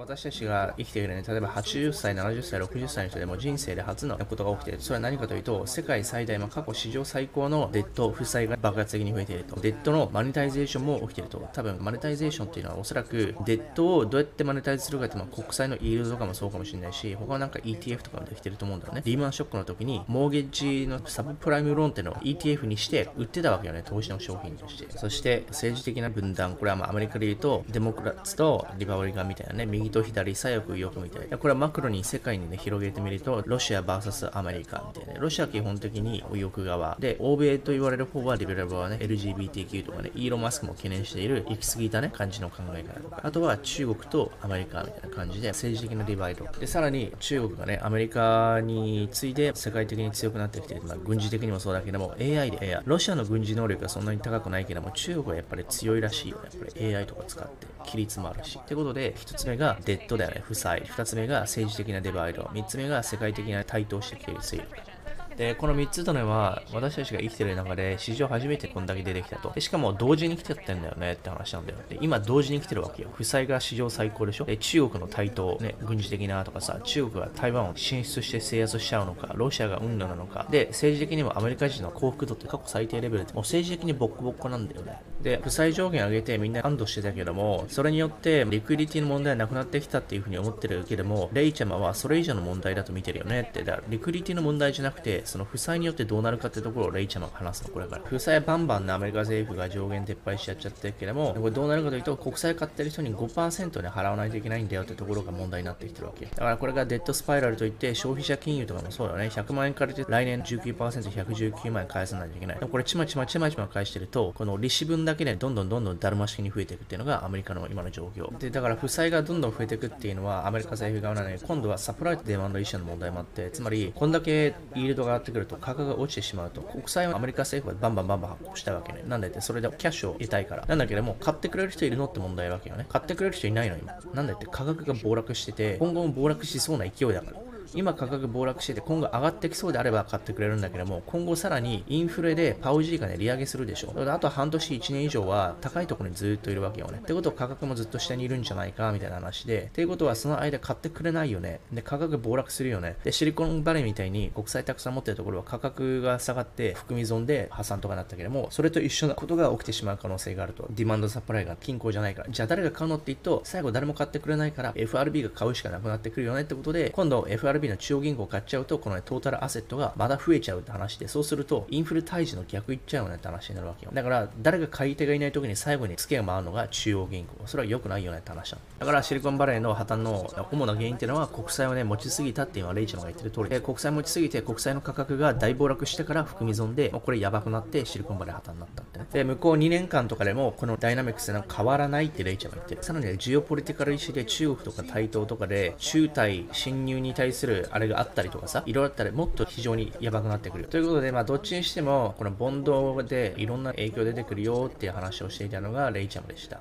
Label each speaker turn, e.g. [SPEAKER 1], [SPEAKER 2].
[SPEAKER 1] 私たちが生きているね、例えば80歳、70歳、60歳の人でも人生で初のことが起きている。それは何かというと、世界最大、まあ、過去史上最高の debt 負債が爆発的に増えていると。 debt の monetization も起きていると。多分、 monetization っていうのはおそらく、 debt をどうやってマネタイズするかって、まあ、国債の yield とかもそうかもしれないし、他はなんか ETF とかもできてると思うんだよね。リーマンショックの時に、 mortgage のサブプライムローンっていうのを ETF にして売ってたわけよね。投資の商品として。そして、政治的な分断。これはまあアメリカで言うと、 Democrats と Republican みたいなね、右と左、左翼右翼みたいな。これはマクロに世界にね、広げてみると、ロシア VS アメリカみたいな。ロシア基本的に右翼側。で、欧米と言われる方はリベラル側ね、LGBTQ とかね、イーロン・マスクも懸念している行き過ぎたね、感じの考え方とか。あとは中国とアメリカみたいな感じで、政治的なディバイド。で、さらに中国がね、アメリカに次いで世界的に強くなってきている。まあ、軍事的にもそうだけども、AI で AI。ロシアの軍事能力がそんなに高くないけども、中国はやっぱり強いらしいよ。やっぱり AI とか使って。規律もあるし。ってことで、一つ目がデッドだよね、負債。2つ目が政治的なデバイド。3つ目が世界的な台頭してきている勢力。で、この3つというのは、私たちが生きてる中で、史上初めてこんだけ出てきたと。でしかも、同時に来てってんだよねって話なんだよ。で、今、同時に来てるわけよ。負債が史上最高でしょ？で、中国の台頭、ね、軍事的なとかさ、中国が台湾を進出して制圧しちゃうのか、ロシアが運動なのか、で、政治的にもアメリカ人の幸福度って過去最低レベルで、もう政治的にボッコボッコなんだよね。で、負債上限上げてみんな安堵してたけども、それによってリクイリティの問題はなくなってきたっていうふうに思ってるけども、レイちゃまはそれ以上の問題だと見てるよねって。だから、リクイリティの問題じゃなくて、その負債によってどうなるかってところをレイちゃんが話すの、これから。負債バンバンのアメリカ政府が上限撤廃しちゃっちゃってるけども、これどうなるかというと、国債買ってる人に5%で払わないといけないんだよってところが問題になってきてるわけ。だからこれがデッドスパイラルといって、消費者金融とかもそうよね。100万円借りて来年19%、119万円返さないといけない。でもこれちまちまちまちま返してると、この利子分だけでどんどんどんどんだるま式に増えていくっていうのがアメリカの今の状況。で、だから負債がどんどん増えていくっていうのはアメリカ政府側なので、今度はサプライとデマンドイシュの問題もあって、つまり、こんだけイールドがってくると価格が落ちてしまうと、国債はアメリカ政府はバンバンバンバン発行したわけね。なんでって、それでキャッシュを得たいから。なんだけども、買ってくれる人いるのって問題わけよね。買ってくれる人いないの今。なんだって価格が暴落してて、今後も暴落しそうな勢いだから。今価格暴落してて今後上がってきそうであれば買ってくれるんだけども、今後さらにインフレでパウジーがね、利上げするでしょ。あと半年1年以上は高いところにずっといるわけよね。ってことは価格もずっと下にいるんじゃないか、みたいな話で。っていうことはその間買ってくれないよね。で、価格暴落するよね。で、シリコンバレーみたいに国債たくさん持ってるところは価格が下がって含み損で破産とかなったけども、それと一緒なことが起きてしまう可能性があると。ディマンドサプライが均衡じゃないから。じゃあ誰が買うのって言うと、最後誰も買ってくれないから FRB が買うしかなくなってくるよねってことで、今度 FRB の中央銀行買っちゃうと、この、ね、トータルアセットがまだ増えちゃうって話で、そうすると、インフレ退治の逆いっちゃうよねって話になるわけよ。だから、誰が買い手がいない時に最後に付けが回るのが中央銀行。それは良くないよねって話なの。だから、シリコンバレーの破綻の主な原因っていうのは、国債をね、持ちすぎたっていうのはレイチェンが言ってる通りで、国債持ちすぎて、国債の価格が大暴落してから含み損で、もうこれやばくなってシリコンバレー破綻になったってね。で、向こう2年間とかでも、このダイナミックスが変わらないってレイチェンが言ってる。さらに、ね、ジオポリティカル意思で中国とか台頭とかで、中台侵入に対するするあれがあったりとかさ、いろいろあったらもっと非常にやばくなってくる。ということで、まあ、どっちにしても、このボンドでいろんな影響出てくるよっていう話をしていたのがレイチャムでした。